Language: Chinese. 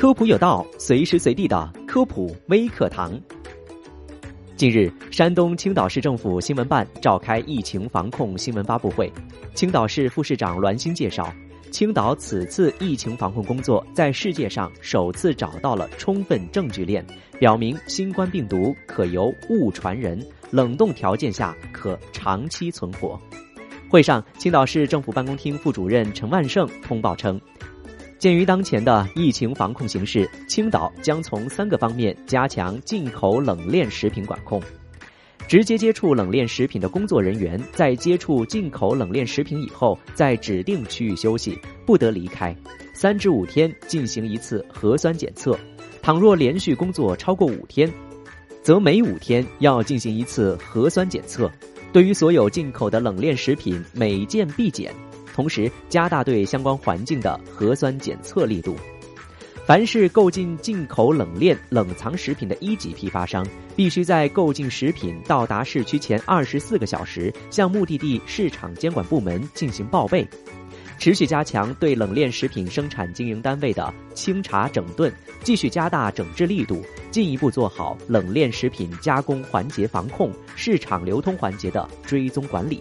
科普有道，随时随地的科普微课堂。近日，山东青岛市政府新闻办召开疫情防控新闻发布会。青岛市副市长栾星介绍，青岛此次疫情防控工作在世界上首次找到了充分证据链，表明新冠病毒可由物传人，冷冻条件下可长期存活。会上，青岛市政府办公厅副主任陈万胜通报称。鉴于当前的疫情防控形势，青岛将从三个方面加强进口冷链食品管控。直接接触冷链食品的工作人员，在接触进口冷链食品以后，在指定区域休息，不得离开，三至五天进行一次核酸检测。倘若连续工作超过五天，则每五天要进行一次核酸检测。对于所有进口的冷链食品，每件必检。同时，加大对相关环境的核酸检测力度。凡是购进进口冷链冷藏食品的一级批发商，必须在购进食品到达市区前二十四个小时，向目的地市场监管部门进行报备。持续加强对冷链食品生产经营单位的清查整顿，继续加大整治力度，进一步做好冷链食品加工环节防控、市场流通环节的追踪管理。